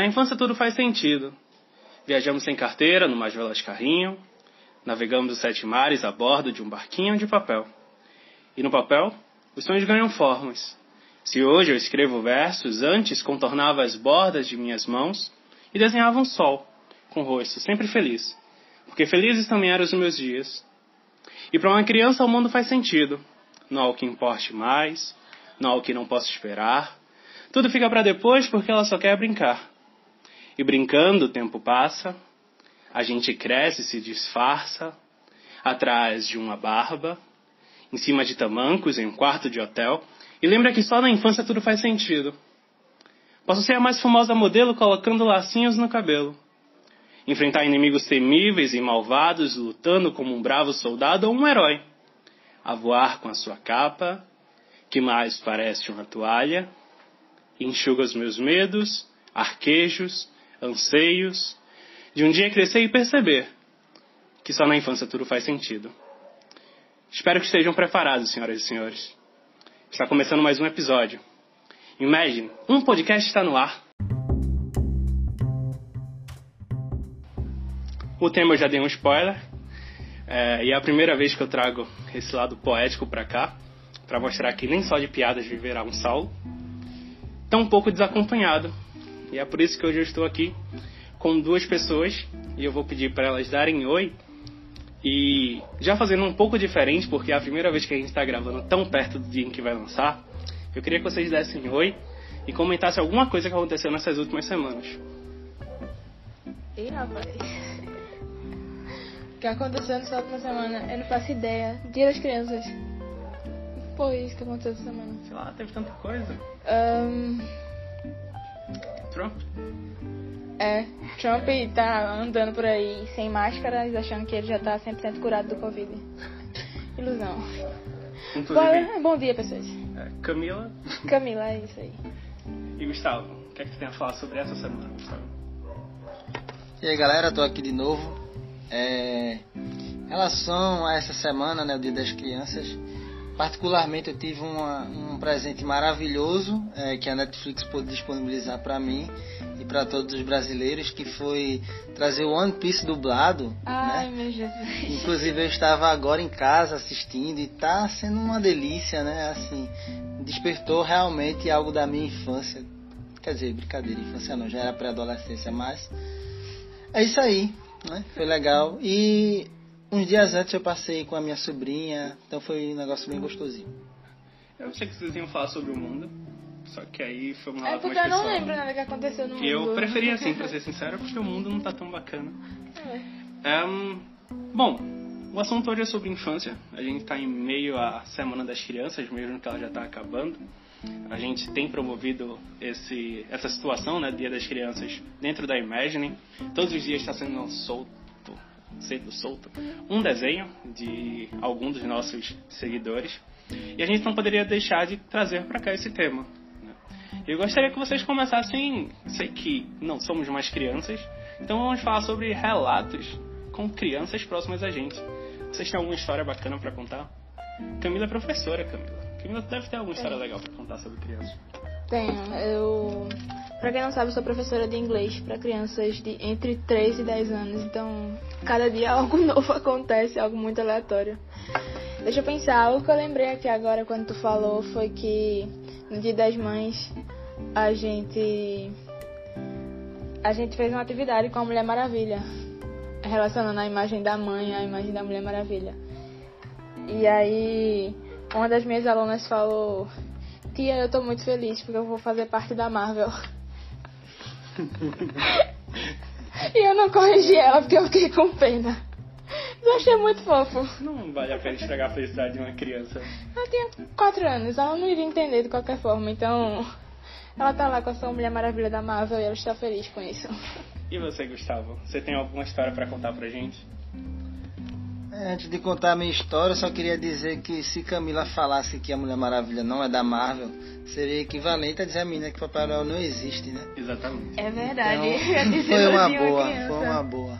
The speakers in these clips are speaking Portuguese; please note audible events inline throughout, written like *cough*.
Na infância tudo faz sentido. Viajamos sem carteira, mais veloz carrinho. Navegamos os sete mares a bordo de um barquinho de papel. E no papel, os sonhos ganham formas. Se hoje eu escrevo versos, antes contornava as bordas de minhas mãos e desenhava um sol, com o rosto sempre feliz. Porque felizes também eram os meus dias. E para uma criança o mundo faz sentido. Não há o que importe mais, não há o que não posso esperar. Tudo fica para depois porque ela só quer brincar. E brincando o tempo passa, a gente cresce e se disfarça atrás de uma barba, em cima de tamancos em um quarto de hotel, e lembra que só na infância tudo faz sentido. Posso ser a mais famosa modelo colocando lacinhos no cabelo. Enfrentar inimigos temíveis e malvados, lutando como um bravo soldado ou um herói. A voar com a sua capa, que mais parece uma toalha, enxuga os meus medos, arquejos, anseios, de um dia crescer e perceber que só na infância tudo faz sentido. Espero que estejam preparados, senhoras e senhores. Está começando mais um episódio. Imagine, um podcast está no ar. O tema eu já dei um spoiler, é, e é a primeira vez que eu trago esse lado poético para cá, para mostrar que nem só de piadas viverá um Saulo. Tão pouco desacompanhado, e é por isso que hoje eu estou aqui com duas pessoas e eu vou pedir para elas darem oi. E já fazendo um pouco diferente, porque é a primeira vez que a gente está gravando tão perto do dia em que vai lançar, eu queria que vocês dessem oi e comentassem alguma coisa que aconteceu nessas últimas semanas. Ih, rapaz. O que aconteceu nessa última semana? Eu não faço ideia. Dia das crianças. Foi isso que aconteceu essa semana. Sei lá, teve tanta coisa. Um, Trump? é, Trump tá andando por aí sem máscaras, achando que ele já tá 100% curado do Covid. Ilusão. Inclusive, Bom, bom dia, pessoas. é, Camila Camila, é isso aí. e Gustavo. O que é que tu tem a falar sobre essa semana, Gustavo? E aí galera, tô aqui de novo. É, em relação a essa semana, né, o Dia das Crianças, particularmente eu tive uma- um presente maravilhoso é, que a Netflix pôde disponibilizar para mim e para todos os brasileiros, que foi trazer o One Piece dublado. Ai, né? meu Jesus. Inclusive eu estava agora em casa assistindo e tá sendo uma delícia, né? Assim, despertou realmente algo da minha infância. Quer dizer, brincadeira, infância não, já era pré-adolescência, mas é isso aí, né? Foi legal. E uns dias antes eu passei com a minha sobrinha, então foi um negócio bem gostosinho. Eu achei que vocês iam falar sobre o mundo, só que aí foi uma É porque eu não lembro nada que aconteceu no mundo. Eu preferia assim, pra *laughs* ser sincero, porque o mundo não tá tão bacana. É. Ahn, bom, o assunto hoje é sobre infância. A gente está em meio à Semana das Crianças, mesmo que ela já está acabando. A gente tem promovido esse, essa situação, né, Dia das Crianças, dentro da Imagine. Todos os dias está sendo solto, sendo solto, um desenho de algum dos nossos seguidores. E a gente não poderia deixar de trazer para cá esse tema. né. Eu gostaria que vocês começassem. Sei que não somos mais crianças, então vamos falar sobre relatos com crianças próximas a gente. Vocês têm alguma história bacana para contar? Camila é professora, Camila. Camila deve ter alguma história legal para contar sobre crianças. Tenho. Eu. Pra quem não sabe, sou professora de inglês pra crianças de entre 3 e 10 anos. Então, cada dia *laughs* algo novo acontece, algo muito aleatório. Deixa eu pensar. O que eu lembrei aqui agora quando tu falou foi que no Dia das Mães a gente. A gente fez uma atividade com a Mulher Maravilha. Relacionando a imagem da mãe à imagem da Mulher Maravilha. E aí, uma das minhas alunas falou: Tia, eu tô muito feliz porque eu vou fazer parte da Marvel. *laughs* e eu não corrigi ela porque eu fiquei com pena. Eu achei muito fofo. Não vale a pena estragar a felicidade de uma criança. Ela tinha 4 anos, ela não iria entender de qualquer forma, então. Ela tá lá com a sua Mulher Maravilha da Marvel e ela está feliz com isso. E você, Gustavo? Você tem alguma história para contar pra gente? Antes de contar a minha história, eu só queria dizer que se Camila falasse que a Mulher Maravilha não é da Marvel, seria equivalente a dizer a menina que Papai Noel não existe, né? Exatamente. É verdade. Então, foi uma boa, foi uma boa.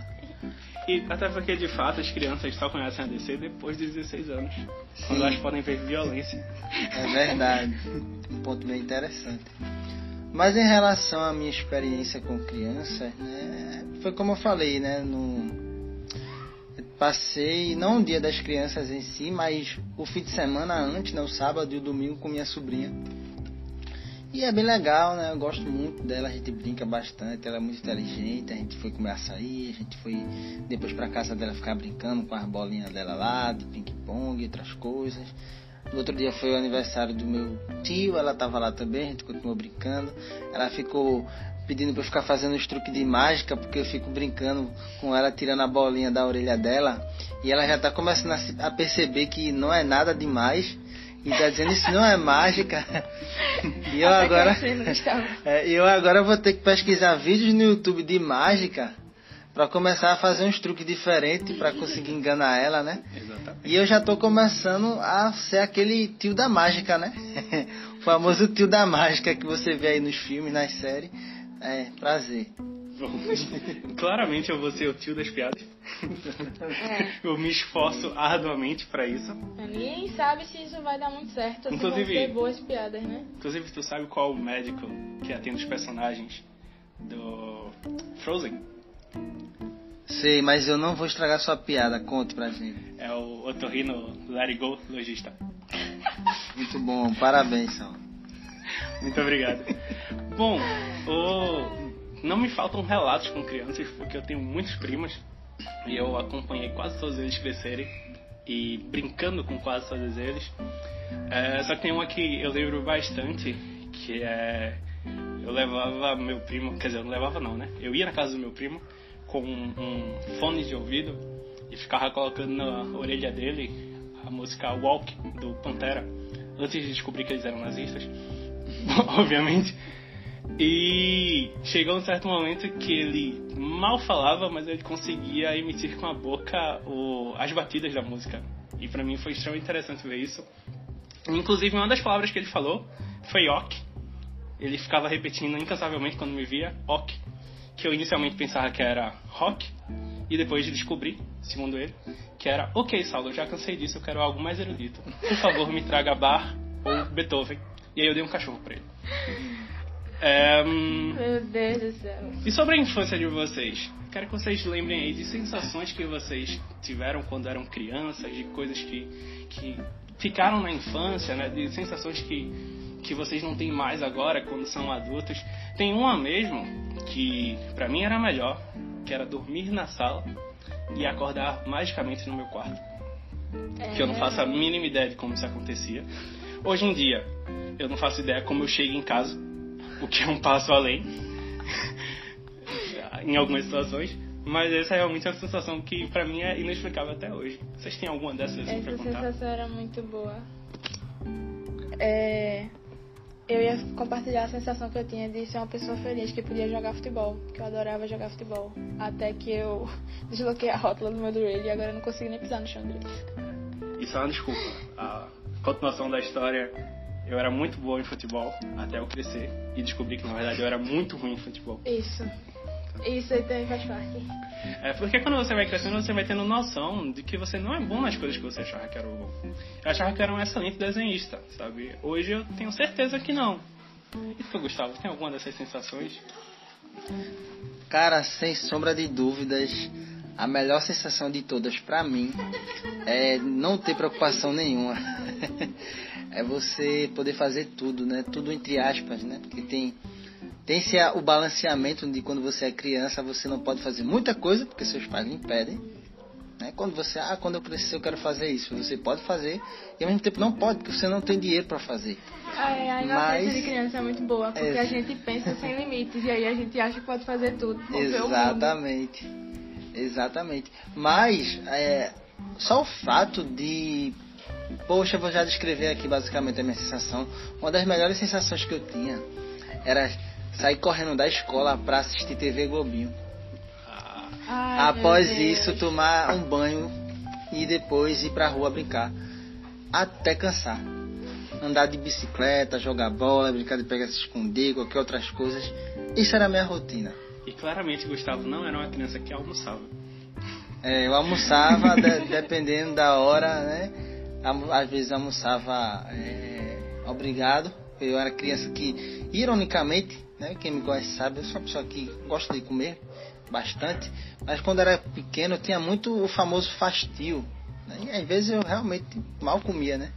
E até porque, de fato, as crianças só conhecem a DC depois de 16 anos. Quando Sim. elas podem ver violência. É verdade. Um ponto bem interessante. Mas em relação à minha experiência com crianças, né, foi como eu falei, né, no, passei não o dia das crianças em si, mas o fim de semana antes, né, o sábado e o domingo com minha sobrinha. E é bem legal, né? Eu gosto muito dela, a gente brinca bastante, ela é muito inteligente, a gente foi comer açaí, a gente foi depois pra casa dela ficar brincando com as bolinhas dela lá, de ping-pong e outras coisas. No outro dia foi o aniversário do meu tio, ela tava lá também, a gente continuou brincando. Ela ficou pedindo para eu ficar fazendo os truques de mágica, porque eu fico brincando com ela, tirando a bolinha da orelha dela. E ela já tá começando a perceber que não é nada demais. E tá dizendo isso não é mágica. *laughs* E eu agora. *laughs* É, eu agora vou ter que pesquisar vídeos no YouTube de mágica para começar a fazer uns truques diferentes para conseguir enganar ela, né? Exatamente. E eu já tô começando a ser aquele tio da mágica, né? *laughs* o famoso tio da mágica que você vê aí nos filmes, nas séries. É, prazer. Claramente eu vou ser o tio das piadas. É. Eu me esforço arduamente para isso. Ninguém sabe se isso vai dar muito certo inclusive, se vão ter boas piadas, né? Inclusive, tu sabe qual o médico que atende os personagens do Frozen? Sei, mas eu não vou estragar sua piada. Conte pra gente. É o Otorrino Let It Go, lojista. Muito bom, parabéns, Sal. Muito obrigado. Bom, o... não me faltam relatos com crianças, porque eu tenho muitos primos e eu acompanhei quase todos eles crescerem e brincando com quase todos eles. É, só que tem uma que eu lembro bastante, que é. Eu levava meu primo, quer dizer, eu não levava não, né? Eu ia na casa do meu primo com um, um fone de ouvido e ficava colocando na orelha dele a música Walk do Pantera, antes de descobrir que eles eram nazistas, *laughs* obviamente. E chegou um certo momento que ele mal falava, mas ele conseguia emitir com a boca o, as batidas da música. E para mim foi extremamente interessante ver isso. Inclusive, uma das palavras que ele falou foi ok. Ele ficava repetindo incansavelmente quando me via ok. Que eu inicialmente pensava que era rock. E depois descobri, segundo ele, que era ok, Saulo, já cansei disso, eu quero algo mais erudito. Por favor, me traga Bach ou Beethoven. E aí eu dei um cachorro pra ele. É, Meu Deus do céu. E sobre a infância de vocês? Quero que vocês lembrem aí de sensações que vocês tiveram quando eram crianças, de coisas que, que ficaram na infância, né? De sensações que, que vocês não têm mais agora quando são adultos. Tem uma mesmo que para mim era melhor, que era dormir na sala e acordar magicamente no meu quarto. É. Que eu não faço a mínima ideia de como isso acontecia. Hoje em dia, eu não faço ideia como eu chego em casa o que é um passo além *laughs* em algumas situações. Mas essa é realmente é uma sensação que pra mim é inexplicável até hoje. Vocês têm alguma dessas Essa pra contar? sensação era muito boa. É, eu ia compartilhar a sensação que eu tinha de ser uma pessoa feliz que podia jogar futebol, que eu adorava jogar futebol. Até que eu *laughs* desloquei a rótula do meu joelho e agora eu não consigo nem pisar no chão direito. Isso é uma desculpa. A continuação da história eu era muito boa em futebol até eu crescer e descobri que na verdade eu era muito ruim em futebol. Isso. Isso aí também faz parte. É porque quando você vai crescendo, você vai tendo noção de que você não é bom nas coisas que você achava que era bom. Eu achava que era um excelente desenhista, sabe? Hoje eu tenho certeza que não. E tu, Gustavo, tem alguma dessas sensações? Cara, sem sombra de dúvidas, a melhor sensação de todas para mim é não ter preocupação nenhuma. *laughs* é você poder fazer tudo, né? Tudo entre aspas, né? Porque tem tem se o balanceamento de quando você é criança, você não pode fazer muita coisa porque seus pais lhe impedem. Né? Quando você, ah, quando eu crescer eu quero fazer isso, você pode fazer e ao mesmo tempo não pode porque você não tem dinheiro para fazer. É, a inocência Mas, de criança é muito boa porque é, a gente pensa sem limites e aí a gente acha que pode fazer tudo. Exatamente, exatamente. Mas é, só o fato de Poxa, eu vou já descrever aqui basicamente a minha sensação. Uma das melhores sensações que eu tinha era sair correndo da escola para assistir TV Globinho. Ai, Após isso, tomar um banho e depois ir pra rua brincar. Até cansar. Andar de bicicleta, jogar bola, brincar de pegar se esconder, qualquer outras coisas. Isso era a minha rotina. E claramente Gustavo não era uma criança que almoçava. É, eu almoçava de, dependendo da hora, né? Às vezes almoçava é, obrigado. Eu era criança que, ironicamente, né? Quem me conhece sabe, eu sou uma pessoa que gosta de comer bastante, mas quando era pequeno eu tinha muito o famoso fastio. Né? E às vezes eu realmente mal comia, né?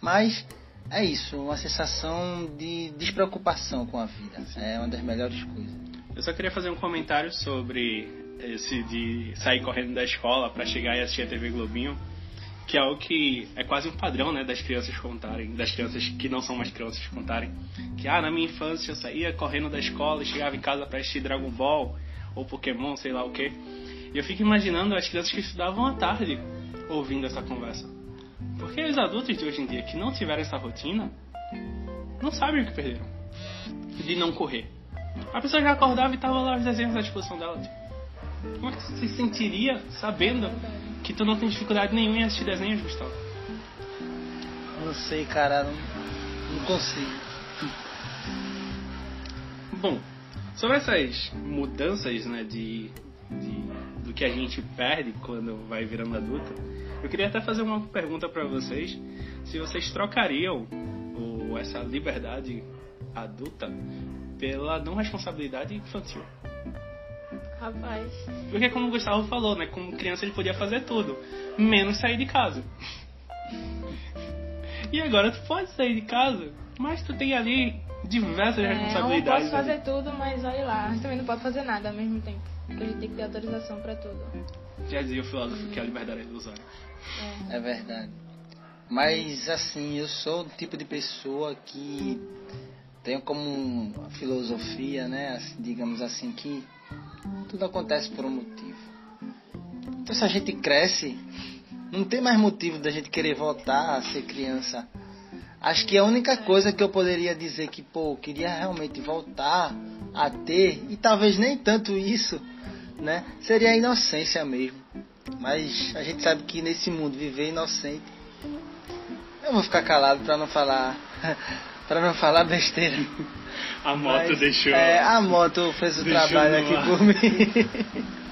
Mas é isso, uma sensação de despreocupação com a vida. É uma das melhores coisas. Eu só queria fazer um comentário sobre esse de sair correndo da escola para chegar e assistir a TV Globinho, que é algo que é quase um padrão, né, das crianças contarem, das crianças que não são mais crianças contarem, que ah, na minha infância eu saía correndo da escola e chegava em casa para assistir Dragon Ball ou Pokémon, sei lá o que. E eu fico imaginando as crianças que estudavam à tarde ouvindo essa conversa. Porque os adultos de hoje em dia que não tiveram essa rotina não sabem o que perderam de não correr. A pessoa já acordava e tava lá os desenhos à disposição dela. Tipo, como é que você se sentiria sabendo que tu não tem dificuldade nenhuma em assistir desenhos, Gustavo? Não sei, cara, não, não consigo. Bom, sobre essas mudanças, né, de, de do que a gente perde quando vai virando adulto, eu queria até fazer uma pergunta para vocês, se vocês trocariam o, essa liberdade adulta pela não responsabilidade infantil. Rapaz. Porque como o Gustavo falou, né? Como criança ele podia fazer tudo, menos sair de casa. E agora tu pode sair de casa, mas tu tem ali diversas É, eu responsabilidades. posso fazer ali. tudo, mas olha lá, também não pode fazer nada ao mesmo tempo. Porque a gente tem que ter autorização pra tudo. Já dizia o filósofo que a liberdade é ilusória. É. É verdade. Mas assim, eu sou o tipo de pessoa que tenho como filosofia, né, assim, digamos assim, que tudo acontece por um motivo. Então se a gente cresce, não tem mais motivo da gente querer voltar a ser criança. Acho que a única coisa que eu poderia dizer que, pô, eu queria realmente voltar a ter, e talvez nem tanto isso, né, seria a inocência mesmo. Mas a gente sabe que nesse mundo viver inocente. Eu vou ficar calado pra não falar. Para não falar besteira. A moto Mas, deixou. É, a moto fez o trabalho aqui ar. por mim. *laughs*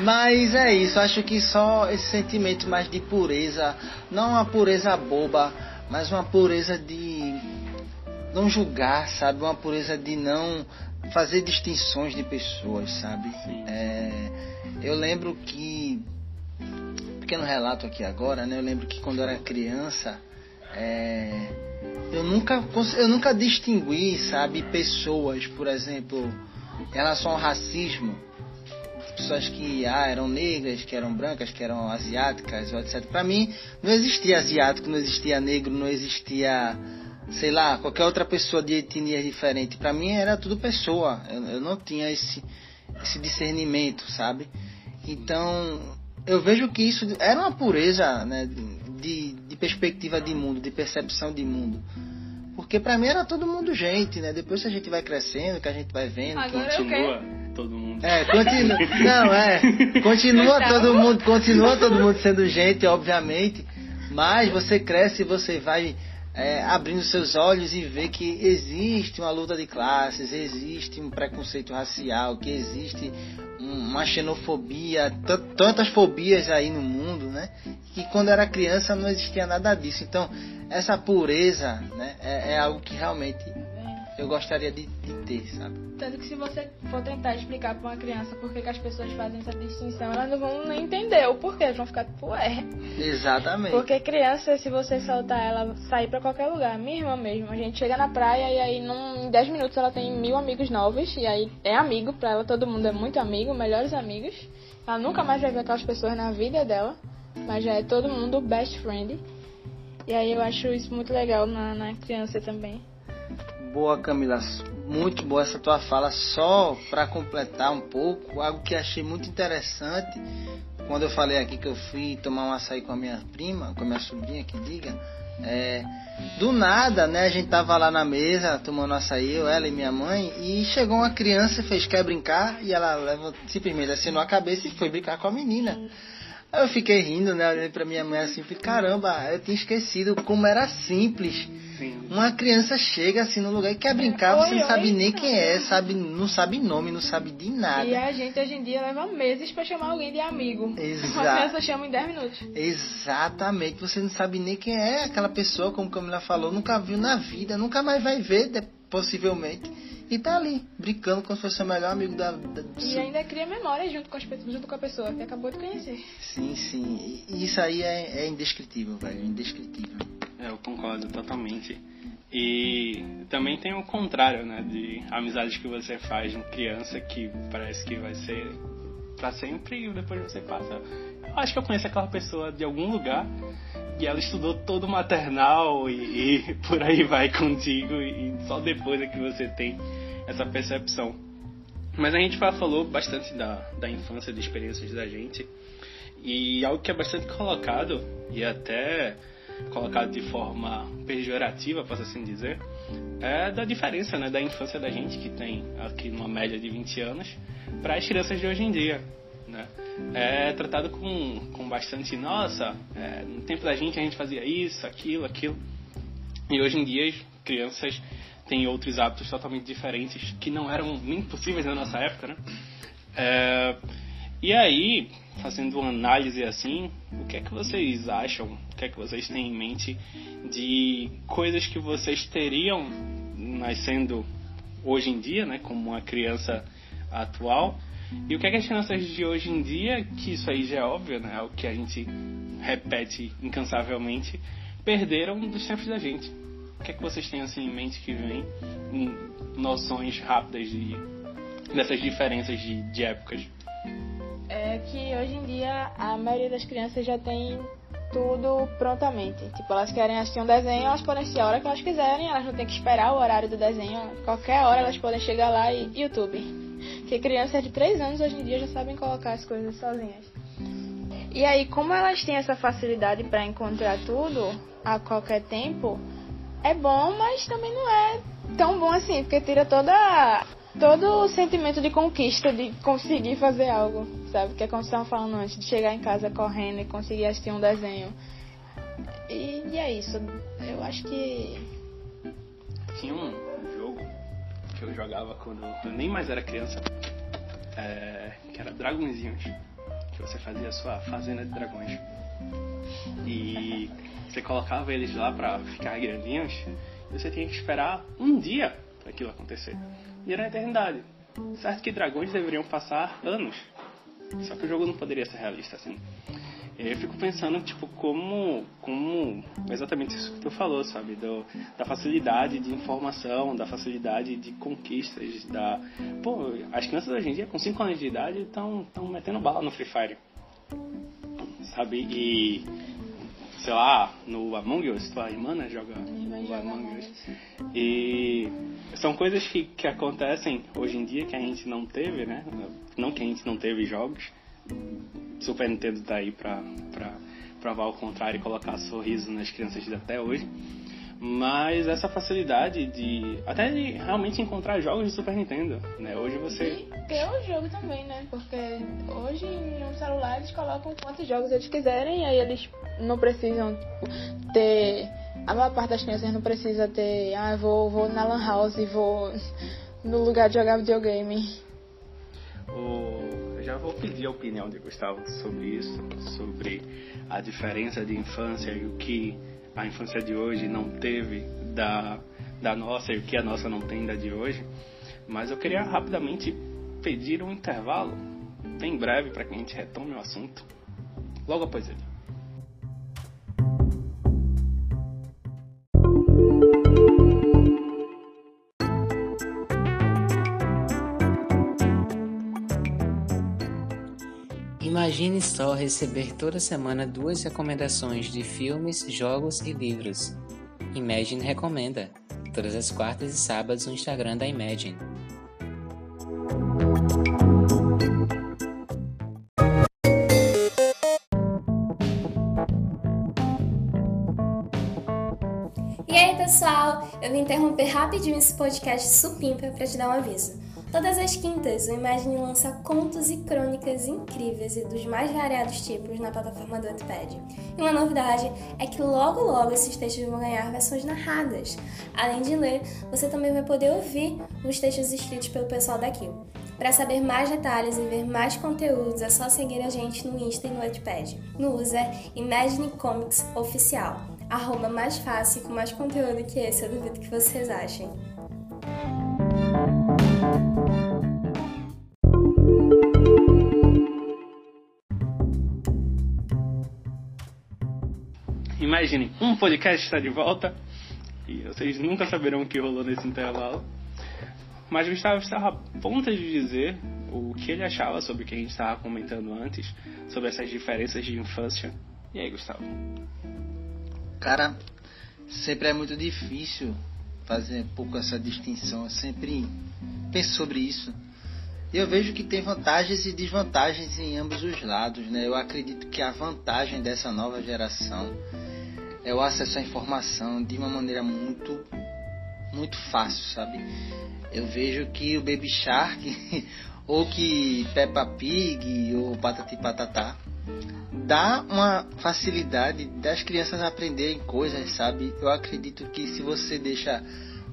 Mas é isso, acho que só esse sentimento mais de pureza, não uma pureza boba, mas uma pureza de não julgar, sabe? Uma pureza de não fazer distinções de pessoas, sabe? É, eu lembro que pequeno relato aqui agora, né? Eu lembro que quando eu era criança, é, eu nunca eu nunca distingui, sabe, pessoas, por exemplo, em relação ao racismo, pessoas que ah, eram negras, que eram brancas, que eram asiáticas, etc. Para mim não existia asiático, não existia negro, não existia sei lá, qualquer outra pessoa de etnia diferente. Para mim era tudo pessoa. Eu, eu não tinha esse esse discernimento, sabe? Então, eu vejo que isso era uma pureza, né, perspectiva de mundo, de percepção de mundo. Porque pra mim era todo mundo gente, né? Depois que a gente vai crescendo, que a gente vai vendo, que Agora eu Continua todo mundo. é, continua. Não, é. Continua todo mundo, continua todo mundo sendo gente, obviamente. Mas você cresce e você vai é, abrindo seus olhos e vê que existe uma luta de classes, existe um preconceito racial, que existe um- uma xenofobia, tantas fobias aí no mundo, né? Que quando era criança não existia nada disso. Então, essa pureza, né, é, é algo que realmente eu gostaria de, de ter, sabe? Tanto que se você for tentar explicar pra uma criança por que, que as pessoas fazem essa distinção, elas não vão nem entender o porquê, elas vão ficar tipo, ué. Exatamente. Porque criança, se você soltar ela sair pra qualquer lugar, minha irmã mesmo, a gente chega na praia e aí num, em 10 minutos ela tem mil amigos novos, e aí é amigo, pra ela todo mundo é muito amigo, melhores amigos. Ela nunca mais vai ver aquelas pessoas na vida dela, mas já é todo mundo best friend. E aí eu acho isso muito legal na, na criança também. Boa, Camila. Muito boa essa tua fala. Só para completar um pouco, algo que achei muito interessante, quando eu falei aqui que eu fui tomar um açaí com a minha prima, com a minha sobrinha, que diga, é, do nada, né, a gente tava lá na mesa tomando açaí, eu, ela e minha mãe, e chegou uma criança, fez quer brincar, e ela levou, simplesmente assinou a cabeça e foi brincar com a menina. Aí eu fiquei rindo, né, olhei pra minha mãe assim, falei, caramba, eu tinha esquecido como era simples. Sim. Uma criança chega assim no lugar e quer brincar, você Oi, não sabe oi. nem quem é, sabe, não sabe nome, não sabe de nada. E a gente hoje em dia leva meses pra chamar alguém de amigo. Exato. Uma criança chama em 10 minutos. Exatamente, você não sabe nem quem é aquela pessoa, como Camila falou, nunca viu na vida, nunca mais vai ver, possivelmente. E tá ali, brincando como se fosse o melhor amigo da. da e ainda cria memória junto com, as, junto com a pessoa que acabou de conhecer. Sim, sim. E isso aí é, é indescritível, velho. Indescritível. É, eu concordo totalmente. E também tem o contrário, né? De amizades que você faz com criança que parece que vai ser para sempre e depois você passa. Eu acho que eu conheço aquela pessoa de algum lugar e ela estudou todo o maternal e, e *laughs* por aí vai contigo e só depois é que você tem essa percepção. Mas a gente já falou bastante da, da infância, de experiências da gente e algo que é bastante colocado e até colocado de forma pejorativa, posso assim dizer, é da diferença né, da infância da gente, que tem aqui uma média de 20 anos, para as crianças de hoje em dia. Né? É tratado com, com bastante, nossa, é, no tempo da gente a gente fazia isso, aquilo, aquilo. E hoje em dia as crianças têm outros hábitos totalmente diferentes que não eram nem possíveis na nossa época, né? É, e aí, fazendo uma análise assim, o que é que vocês acham? O que é que vocês têm em mente de coisas que vocês teriam nascendo hoje em dia, né, como uma criança atual? E o que é que as crianças de hoje em dia, que isso aí já é óbvio, né, é o que a gente repete incansavelmente, perderam dos tempos da gente? O que é que vocês têm assim em mente que vem noções rápidas de dessas diferenças de, de épocas? é que hoje em dia a maioria das crianças já tem tudo prontamente. Tipo, elas querem assistir um desenho, elas podem assistir a hora que elas quiserem, elas não tem que esperar o horário do desenho. Qualquer hora elas podem chegar lá e YouTube. Porque crianças de 3 anos hoje em dia já sabem colocar as coisas sozinhas. E aí, como elas têm essa facilidade para encontrar tudo a qualquer tempo, é bom, mas também não é tão bom assim, porque tira toda todo o sentimento de conquista, de conseguir fazer algo, sabe? Que é como estavam falando antes, de chegar em casa correndo e conseguir assistir um desenho. E, e é isso. Eu acho que. Tinha um jogo que eu jogava quando eu nem mais era criança, é, que era Dragõezinhos. Que você fazia a sua fazenda de dragões. E você colocava eles lá pra ficar grandinhos e você tinha que esperar um dia para aquilo acontecer e era a eternidade. Certo que dragões deveriam passar anos. Só que o jogo não poderia ser realista assim. Eu fico pensando, tipo, como, como exatamente isso que tu falou, sabe? Do, da facilidade de informação, da facilidade de conquistas, da... Pô, as crianças hoje em dia, com 5 anos de idade, estão metendo bala no Free Fire. Sabe? E sei lá, no Among Us, tua irmã né, joga o Among Us. E são coisas que, que acontecem hoje em dia que a gente não teve, né? Não que a gente não teve jogos. Super Nintendo tá aí pra, pra provar o contrário e colocar sorriso nas crianças até hoje. Mas essa facilidade de. até de realmente encontrar jogos de Super Nintendo, né? Hoje você. E ter o jogo também, né? Porque hoje no celular eles colocam quantos jogos eles quiserem e aí eles não precisam ter. A maior parte das crianças não precisa ter. Ah, vou, vou na Lan House e vou no lugar de jogar videogame. O... Já vou pedir a opinião de Gustavo sobre isso, sobre a diferença de infância e o que a infância de hoje não teve da, da nossa e o que a nossa não tem da de hoje. Mas eu queria rapidamente pedir um intervalo, bem breve, para que a gente retome o assunto, logo após ele. Imagine só receber toda semana duas recomendações de filmes, jogos e livros. Imagine recomenda, todas as quartas e sábados no Instagram da Imagine. E aí pessoal, eu vim interromper rapidinho esse podcast supimpa para te dar um aviso. Todas as quintas, o Imagine lança contos e crônicas incríveis e dos mais variados tipos na plataforma do Wattpad. E uma novidade é que logo logo esses textos vão ganhar versões narradas. Além de ler, você também vai poder ouvir os textos escritos pelo pessoal daqui. Para saber mais detalhes e ver mais conteúdos, é só seguir a gente no Insta e no Wattpad. No user Imagine Comics Oficial. Arroba mais fácil com mais conteúdo que esse, eu duvido que vocês achem. Imaginem, um podcast está de volta e vocês nunca saberão o que rolou nesse intervalo. Mas Gustavo estava a ponto de dizer o que ele achava sobre o que a gente estava comentando antes, sobre essas diferenças de infância. E aí, Gustavo? Cara, sempre é muito difícil fazer um pouco essa distinção. Eu sempre penso sobre isso. Eu vejo que tem vantagens e desvantagens em ambos os lados, né? Eu acredito que a vantagem dessa nova geração é o acesso à informação de uma maneira muito muito fácil, sabe? Eu vejo que o Baby Shark *laughs* ou que Peppa Pig ou Patati Patatá dá uma facilidade das crianças aprenderem coisas, sabe? Eu acredito que se você deixa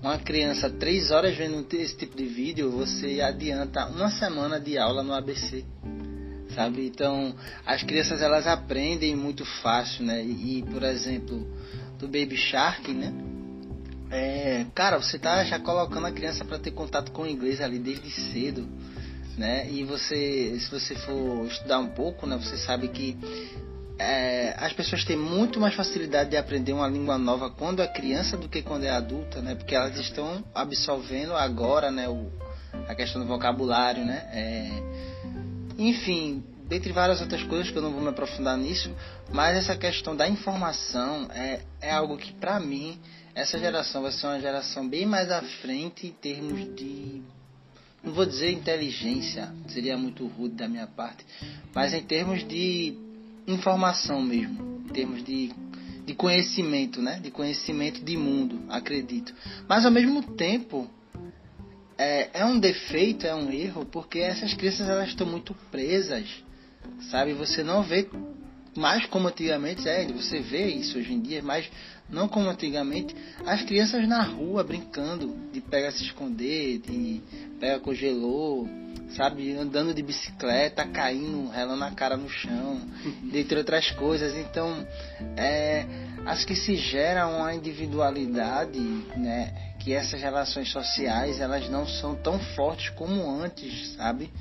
uma criança três horas vendo esse tipo de vídeo, você adianta uma semana de aula no ABC, sabe? Então, as crianças elas aprendem muito fácil, né? E, por exemplo, do Baby Shark, né? É, cara, você tá já colocando a criança para ter contato com o inglês ali desde cedo né? E você, se você for estudar um pouco, né, você sabe que é, as pessoas têm muito mais facilidade de aprender uma língua nova quando é criança do que quando é adulta, né? Porque elas estão absorvendo agora, né, o, a questão do vocabulário, né? É, enfim, dentre várias outras coisas que eu não vou me aprofundar nisso, mas essa questão da informação é, é algo que, para mim, essa geração vai ser uma geração bem mais à frente em termos de não vou dizer inteligência, seria muito rude da minha parte, mas em termos de informação mesmo, em termos de, de conhecimento, né? De conhecimento de mundo, acredito. Mas ao mesmo tempo é, é um defeito, é um erro, porque essas crianças elas estão muito presas, sabe? Você não vê mais como antigamente, é, você vê isso hoje em dia, mas não como antigamente, as crianças na rua brincando de pega se esconder, de pega congelou, sabe, andando de bicicleta, caindo, relando a cara no chão, *laughs* dentre outras coisas. Então, é, acho que se gera uma individualidade, né, que essas relações sociais elas não são tão fortes como antes, sabe?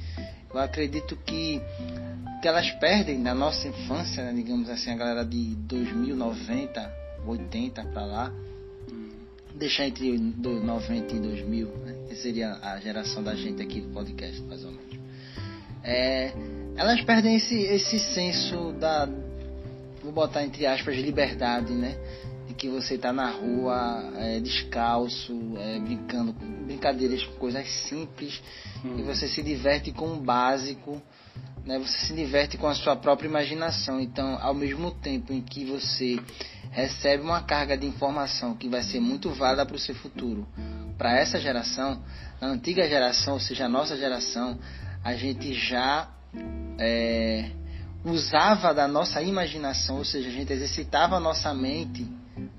Eu acredito que que elas perdem na nossa infância, né, digamos assim, a galera de 2090 80 para lá, deixar entre 90 e 2000, né? que seria a geração da gente aqui do podcast, mais ou menos. É, elas perdem esse, esse senso da, vou botar entre aspas, liberdade, né? De que você está na rua é, descalço, é, brincando, brincadeiras com coisas simples, hum. e você se diverte com o básico, né? Você se diverte com a sua própria imaginação. Então, ao mesmo tempo em que você recebe uma carga de informação que vai ser muito válida para o seu futuro. Para essa geração, a antiga geração, ou seja, a nossa geração, a gente já é, usava da nossa imaginação, ou seja, a gente exercitava a nossa mente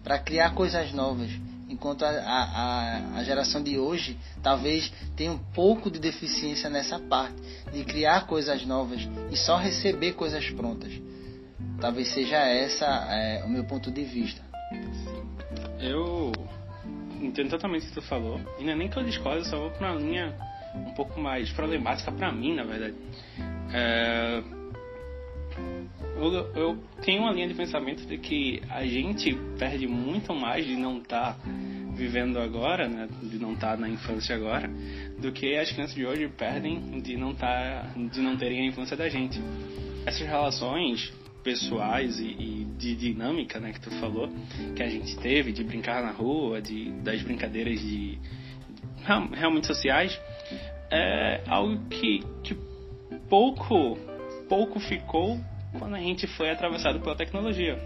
para criar coisas novas. Enquanto a, a, a, geração de hoje talvez tenha um pouco de deficiência nessa parte, de criar coisas novas e só receber coisas prontas. Talvez seja essa é, o meu ponto de vista. Eu entendo totalmente o que tu falou. E não é nem que eu discordo, só vou pra uma linha um pouco mais problemática para mim, na verdade. É... Eu, eu, tenho uma linha de pensamento de que a gente perde muito mais de não estar tá vivendo agora, né, de não estar tá na infância agora, do que as crianças de hoje perdem de não tá, de não terem a infância da gente. Essas relações pessoais e, e, de dinâmica, né, que tu falou, que a gente teve, de brincar na rua, de, das brincadeiras de, de realmente sociais, é algo que, que pouco, pouco ficou quando a gente foi atravessado pela tecnologia.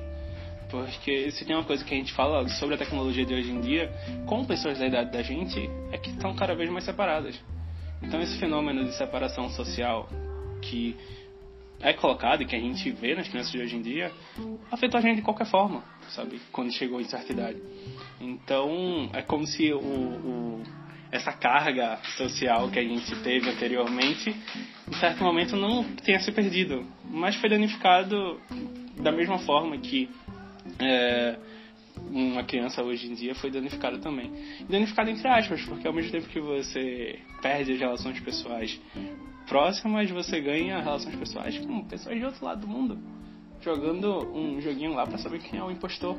Porque se tem uma coisa que a gente fala sobre a tecnologia de hoje em dia, com pessoas da idade da gente, é que estão cada vez mais separadas. Então esse fenômeno de separação social que é colocado e que a gente vê nas crianças de hoje em dia afetou a gente de qualquer forma, sabe? Quando chegou em certa idade. Então, é como se o, o, essa carga social que a gente teve anteriormente, em certo momento, não tenha se perdido, mas foi danificado da mesma forma que é, uma criança hoje em dia foi danificada também. Danificada entre aspas, porque ao mesmo tempo que você perde as relações pessoais próximas, você ganha relações pessoais com pessoas de outro lado do mundo. jogando um joguinho lá pra saber quem é o impostor.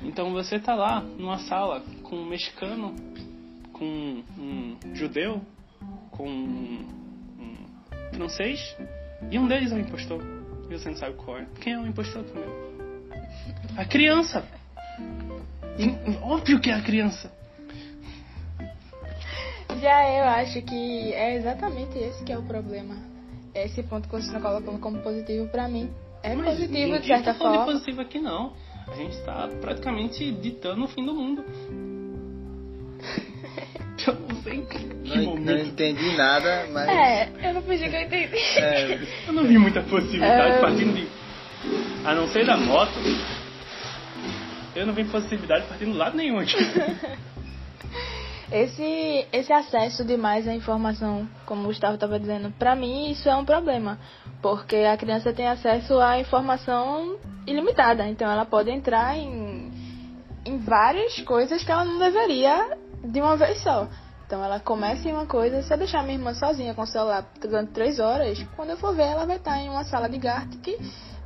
Então você tá lá numa sala com um mexicano, com um judeu, com um francês, e um deles é o impostor. E você não sabe qual é. Quem é o impostor também? A criança! E, óbvio que é a criança! Já eu acho que é exatamente esse que é o problema. Esse ponto que você está colocando como positivo pra mim é Mas positivo de certa tá forma. positivo aqui não. A gente tá praticamente ditando o fim do mundo. Eu não sei em que Não, não momento. entendi nada, mas. É, eu não fingi que eu entendi. É, Eu não vi muita possibilidade É. partindo de. A não ser da moto. Eu não vi possibilidade partindo de lado nenhum aqui. *laughs* Esse, esse acesso demais à informação, como o Gustavo estava dizendo, pra mim isso é um problema. Porque a criança tem acesso à informação ilimitada. Então ela pode entrar em, em várias coisas que ela não deveria de uma vez só. Então ela começa em uma coisa, se eu deixar minha irmã sozinha com o celular durante três horas, quando eu for ver, ela vai estar em uma sala de Gartic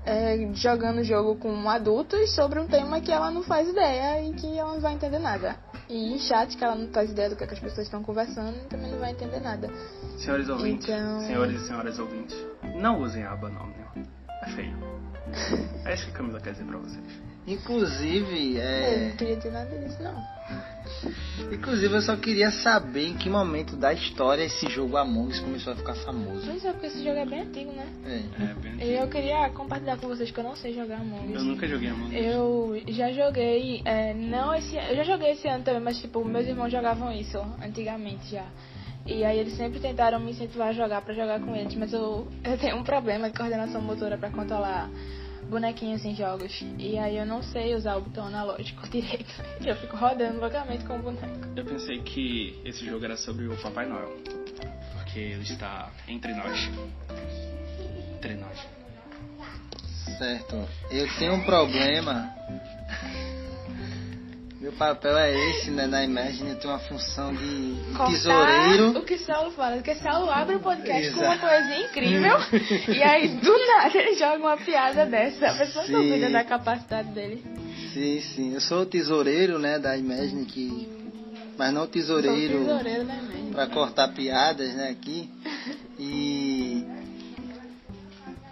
é, jogando jogo com adultos sobre um tema que ela não faz ideia e que ela não vai entender nada. E em chat que ela não faz ideia do que, é que as pessoas estão conversando e também não vai entender nada. Senhores ouvintes, Então- senhores e senhoras ouvintes, não usem a aba nome. É feio. É isso que a Camila quer dizer pra vocês. inclusive, Eu é, não queria dizer nada disso, não. Inclusive eu só queria saber em que momento da história esse jogo Among Us começou a ficar famoso. Mas é porque esse jogo é bem antigo, né? É. É, bem E eu queria compartilhar com vocês que eu não sei jogar Among Eu Us. nunca joguei Among Us. Eu já joguei, é, não esse ano, eu já joguei esse ano também, mas tipo, meus irmãos jogavam isso antigamente já. E aí eles sempre tentaram me incentivar a jogar pra jogar com eles, mas eu, eu tenho um problema de coordenação motora pra controlar bonequinhos em jogos. E aí eu não sei usar o botão analógico *laughs* direito. Eu fico rodando loucamente com o boneco. Eu pensei que esse jogo era sobre o Papai Noel. Porque ele está entre nós. Entre nós. Certo. Eu tenho um problema. Meu papel é esse, né? Na Imagine eu tenho uma função de Cortar tesoureiro. o que Saulo fala, porque Saulo abre o podcast com Exato. uma poesia incrível e aí do nada ele joga uma piada dessa. A pessoa Sim. duvida da capacidade dele. Sim, sim. Eu sou o tesoureiro, né? Da Imagine que. Mas não o Sou tesoureiro tesoureiro, né, pra cortar piadas, né? Aqui. E.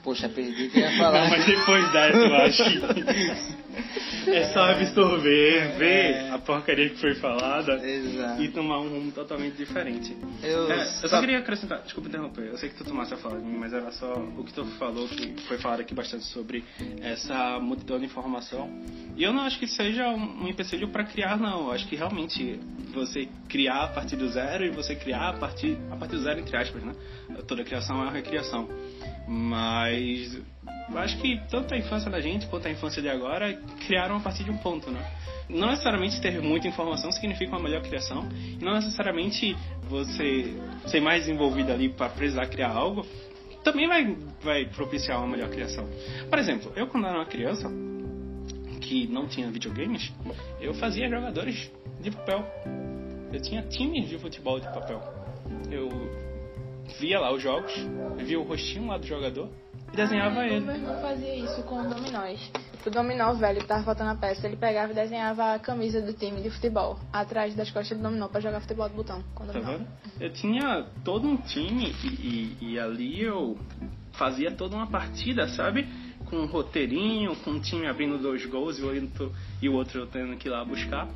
Poxa, perdi o que ia falar. Não, mas depois dessa eu acho que *laughs* é só absorver, ver a porcaria que foi falada Exato. e tomar um rumo totalmente diferente. Eu, É, eu só queria acrescentar, desculpa interromper, eu sei que tu tomasse a fala de mim, mas era só o que tu falou, que foi falado aqui bastante sobre essa multidão de informação. E eu não acho que seja um, um empecilho para criar, não. Eu acho que realmente você criar a partir do zero e você criar a partir, a partir do zero, entre aspas, né? Toda criação é uma recriação. Mas acho que tanto a infância da gente quanto a infância de agora criaram a partir de um ponto, né? Não necessariamente ter muita informação significa uma melhor criação, e não necessariamente você ser mais desenvolvido ali para precisar criar algo também vai, vai propiciar uma melhor criação. Por exemplo, eu quando era uma criança que não tinha videogames, eu fazia jogadores de papel. Eu tinha times de futebol de papel. Eu via lá os jogos, via o rostinho lá do jogador e desenhava ele. meu irmão fazia isso com dominós. O dominó velho que tava faltando a peça, ele pegava e desenhava a camisa do time de futebol atrás das costas do dominó pra jogar futebol de botão com Tá vendo? Eu tinha todo um time e, e- e ali eu fazia toda uma partida, sabe? Com um roteirinho, com um time abrindo dois gols e o outro, e o outro tendo que ir lá buscar.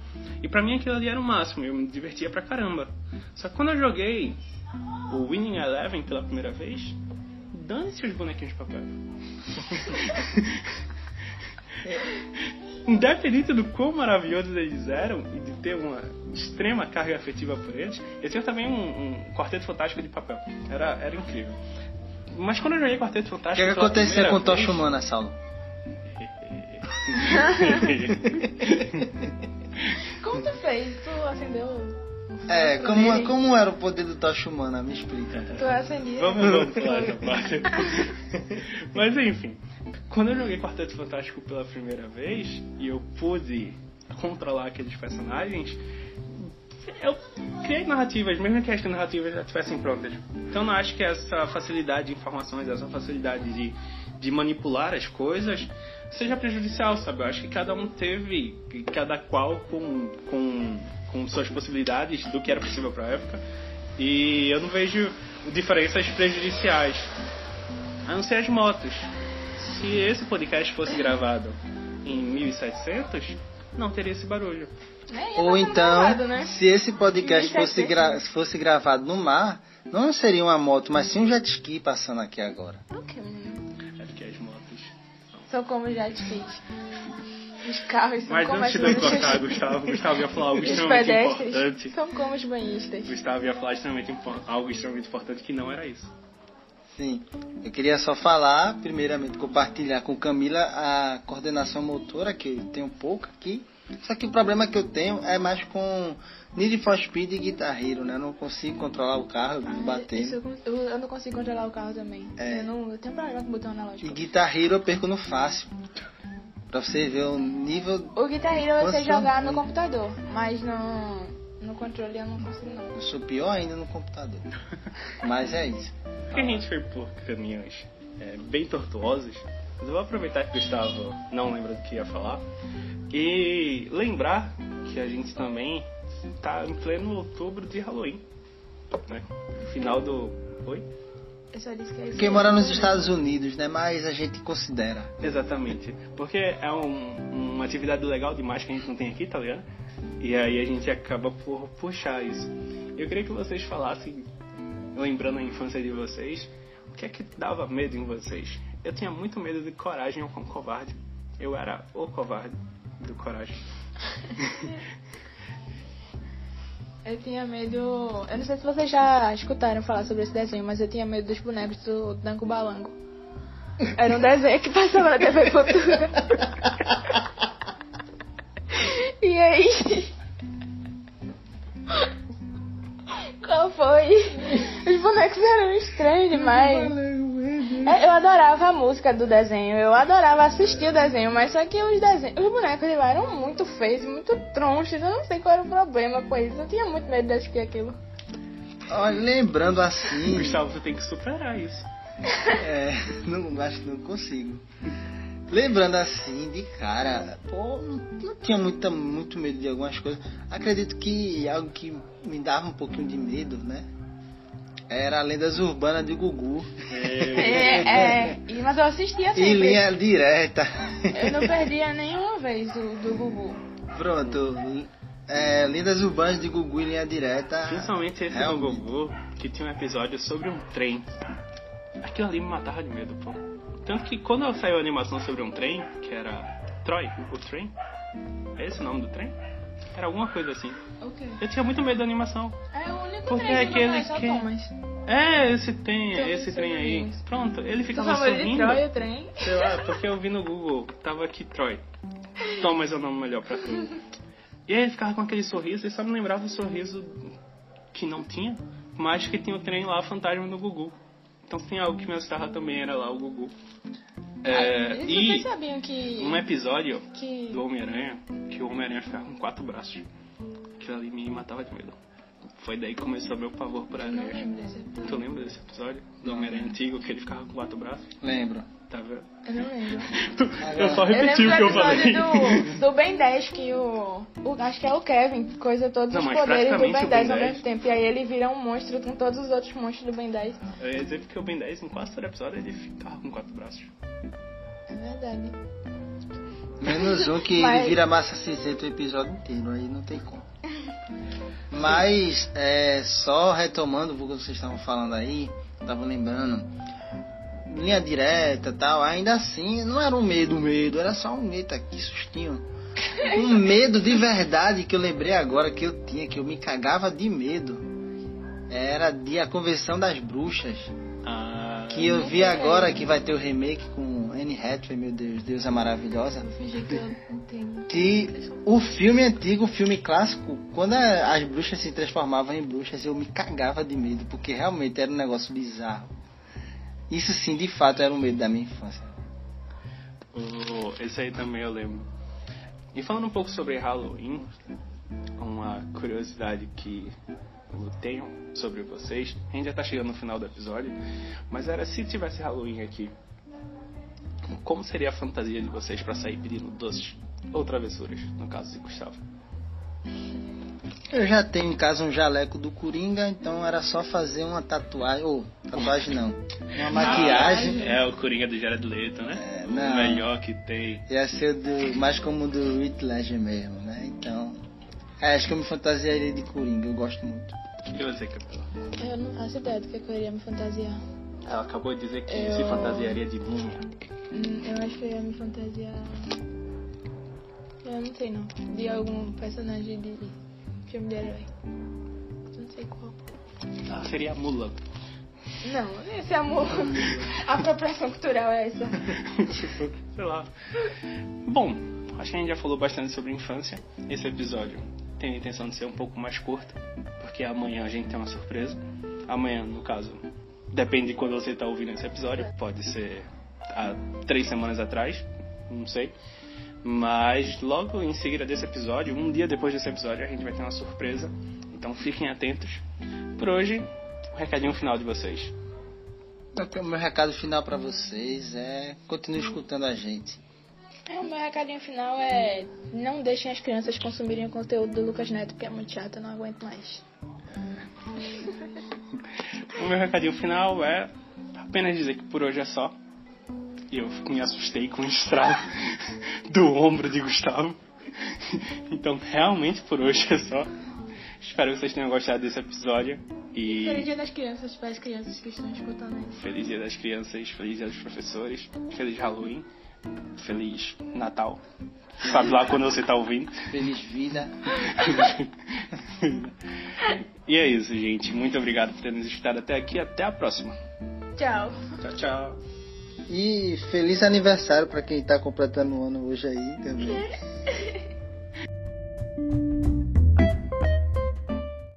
E pra mim aquilo ali era o máximo, eu me divertia pra caramba. Só que quando eu joguei o Winning Eleven pela primeira vez, dane-se os bonequinhos de papel. *laughs* Independente do quão maravilhosos eles eram e de ter uma extrema carga afetiva por eles, eu tinha também um, um quarteto fantástico de papel. Era, era incrível. Mas quando eu joguei quarteto O que, fantástico. que aconteceu com o Tocha Humana, Saulo? *laughs* Como tu fez? Tu acendeu É, como, nele? como era o poder do Tocha Humana? Me explica. Tu acendia? Vamos, vamos pular essa parte. *laughs* Mas enfim, quando eu joguei Quarteto Fantástico pela primeira vez e eu pude controlar aqueles personagens, eu criei narrativas, mesmo que as narrativas já estivessem prontas. Então não acho que essa facilidade de informações, essa facilidade de, de manipular as coisas seja prejudicial, sabe? Eu acho que cada um teve, cada qual com, com, com suas possibilidades do que era possível para a época. E eu não vejo diferenças prejudiciais. A não ser as motos. Se esse podcast fosse gravado em 1700, não teria esse barulho. É, Ou então, gravado, né? se esse podcast fosse, gra- fosse gravado no mar, não seria uma moto, mas sim um jet ski passando aqui agora. Ok, menino. É porque as motos. São como jet skis. Os carros são Mas como antes as de eu cortar, Gustavo, Gustavo ia falar algo Os extremamente pedestres importante. são como os banhistas. Gustavo ia falar extremamente algo extremamente importante que não era isso. Sim. Eu queria só falar, primeiramente, compartilhar com Camila a coordenação motora, que eu tenho pouco aqui. Só que o problema que eu tenho é mais com Need for Speed e Guitar Hero, né? Eu não consigo controlar o carro, eu Isso batendo. eu, eu, eu não consigo controlar o carro também. É. Eu, não, eu tenho problema com o botão analógico. E Guitar Hero eu perco no fácil. Pra você ver o nível. O Guitar Hero eu sei Você jogar no computador, mas no, no controle eu não consigo não. Eu sou pior ainda no computador. *laughs* Mas é isso. Porque a gente foi por caminhos é, bem tortuosos. Mas eu vou aproveitar que o Gustavo não lembra do que ia falar. E lembrar que a gente também está em pleno outubro de Halloween. Né? Final do. Oi? Eu só disse que é isso. Quem mora nos Estados Unidos, né? Mas a gente considera. Exatamente. Porque é um- uma atividade legal demais que a gente não tem aqui, tá ligado? E aí a gente acaba por puxar isso. Eu queria que vocês falassem, lembrando a infância de vocês, o que é que dava medo em vocês? Eu tinha muito medo de coragem ou com covarde. Eu era o covarde do coragem. *laughs* Eu tinha medo. Eu não sei se vocês já escutaram falar sobre esse desenho, mas eu tinha medo dos bonecos do Danco Balango. Era um desenho que passava na TV Cultura. E aí. Qual foi? Os bonecos eram estranhos demais. É, Eu adorava a música do desenho, eu adorava assistir o desenho, mas só que os desenhos, os bonecos de lá eram muito feios, muito tronchos, eu não sei qual era o problema com isso. Eu tinha muito medo de assistir aquilo. Olha, lembrando assim. *laughs* Gustavo, você tem que superar isso. *laughs* É, não, acho que não consigo. Lembrando assim, de cara, pô, não, não tinha muita, muito medo de algumas coisas. Acredito que algo que me dava um pouquinho de medo, né? Era lendas urbanas de Gugu. É, é, e- mas eu assistia E sempre. linha direta. Eu não perdia nenhuma vez do, do Gugu. Pronto. É, lendas urbanas de Gugu e linha direta. Principalmente esse do realmente. Gugu, que tinha um episódio sobre um trem. Aquilo ali me matava de medo, pô. Tanto que quando saiu a animação sobre um trem, que era Troy, o trem, é esse o nome do trem? Era alguma coisa assim. Ok. Eu tinha muito medo da animação. É o único Porque trem que eu não aquele é que- Thomas. É, esse tem, Tem esse isso trem aí. mesmo. Pronto, ele ficava de sorrindo. Troy, o trem. Sei lá, porque eu vi no Google, tava aqui Troy. Thomas é o nome melhor pra tudo. E aí ele ficava com aquele sorriso e só me lembrava o sorriso que não tinha, mas que tinha o trem lá, fantasma do Gugu. Então tem algo que me assustava também, era lá o Gugu. É, Vocês e sabiam que... um episódio que... do Homem-Aranha, que o Homem-Aranha ficava com quatro braços. Aquilo ali me matava de medo. Foi daí que começou meu pavor não aranha. lembro desse episódio. Tu lembra desse episódio? Do Homem-Aranha antigo, que ele ficava com quatro braços? Lembro. Tá vendo? Eu não lembro. *laughs* Eu só Eu repeti lembro o que eu falei. do, do Ben 10 que o, o. Acho que é o Kevin, coisa todos Não, os poderes do Ben o 10 Ben ao 10. mesmo tempo. E aí ele vira um monstro com todos os outros monstros do Ben 10. Eu ia dizer porque o Ben 10 em quase todo episódio ele ficava com quatro braços. É verdade. Menos um que Mas- ele vira massa cinzenta o episódio inteiro, aí não tem como. *laughs* Mas, é, só retomando o que vocês estavam falando aí, tava lembrando, linha direta tal, ainda assim, não era um medo, medo, era só um medo aqui, sustinho. Um *laughs* medo de verdade que eu lembrei agora que eu tinha, que eu me cagava de medo, era de A Convenção das Bruxas. Ah, Que eu vi agora que vai ter o remake com Anne Hathaway, meu Deus, Deus é maravilhosa. *laughs* Que o filme antigo, o filme clássico, quando as bruxas se transformavam em bruxas, eu me cagava de medo, porque realmente era um negócio bizarro. Isso sim, de fato, era um medo da minha infância. o- esse aí também eu lembro. E falando um pouco sobre Halloween, uma curiosidade que eu tenho sobre vocês, a gente já tá chegando no final do episódio, mas era se tivesse Halloween aqui, como seria a fantasia de vocês para sair pedindo doces ou travessuras, no caso de Gustavo? Eu já tenho em casa um jaleco do Coringa, então era só fazer uma tatuagem, ou tatuagem não, uma maquiagem. É, o Coringa do Jared Leto, né? É, o não. melhor que tem. Ia ser do, mais como do Heath Ledger mesmo, né? Então, é, acho que eu me fantasiaria de Coringa, eu gosto muito. E você, Capela? Eu não faço ideia do que eu iria me fantasiar. Ela acabou de dizer que Eu- se fantasiaria de múmia. Hum, Eu acho que eu ia me fantasiar. Eu não sei não. De algum personagem de filme de herói. Não sei qual. Ah, seria a Mulan. Não, esse amor. A apropriação cultural é essa. tipo, *laughs* sei lá. Bom, acho que a gente já falou bastante sobre infância. Esse episódio tem a intenção de ser um pouco mais curto, porque amanhã a gente tem uma surpresa. Amanhã, no caso, depende de quando você está ouvindo esse episódio. Pode ser há três semanas atrás, não sei. Mas logo em seguida desse episódio, um dia depois desse episódio, a gente vai ter uma surpresa. Então fiquem atentos. Por hoje, o recadinho final de vocês. Então, o meu recado final pra vocês é continue escutando a gente. É, o meu recadinho final é não deixem as crianças consumirem o conteúdo do Lucas Neto, porque é muito chato, eu não aguento mais. *laughs* O meu recadinho final é apenas dizer que por hoje é só. E eu me assustei com o estralo do ombro de Gustavo. Então, realmente por hoje é só. Espero que vocês tenham gostado desse episódio. Feliz E dia das crianças para as crianças que estão escutando isso. feliz dia das crianças, feliz dia dos professores, feliz Halloween, feliz Natal. Sabe lá quando você tá ouvindo. Feliz vida. *laughs* E é isso, gente. Muito obrigado por ter nos escutado até aqui. Até a próxima. Tchau. Tchau, tchau. E feliz aniversário para quem está completando o ano hoje aí também. *laughs*